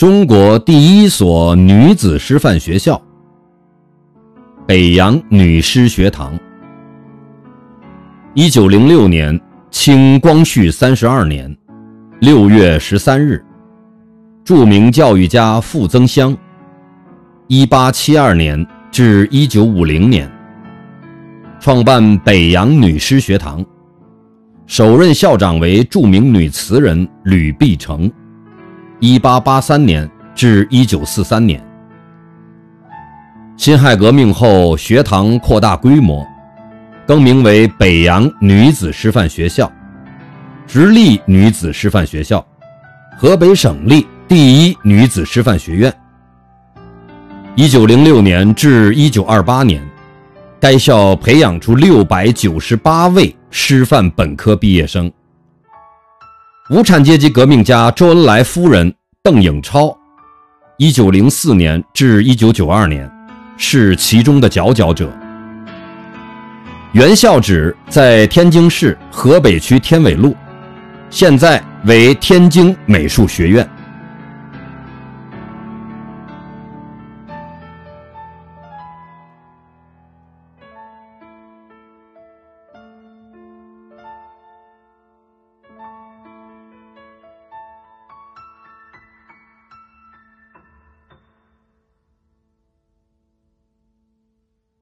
中国第一所女子师范学校——北洋女师学堂。一九零六年，清光绪三十二年六月十三日，著名教育家傅增湘（一八七二年至一九五零年）创办北洋女师学堂，首任校长为著名女词人吕碧城（一八八三年至一九四三年）。辛亥革命后，学堂扩大规模。更名为北洋女子师范学校，直隶女子师范学校，河北省立第一女子师范学院。一九零六年至一九二八年，该校培养出六百九十八位师范本科毕业生。无产阶级革命家周恩来夫人邓颖超，一九零四年至一九九二年，是其中的佼佼者。原校址在天津市河北区天纬路，现在为天津美术学院。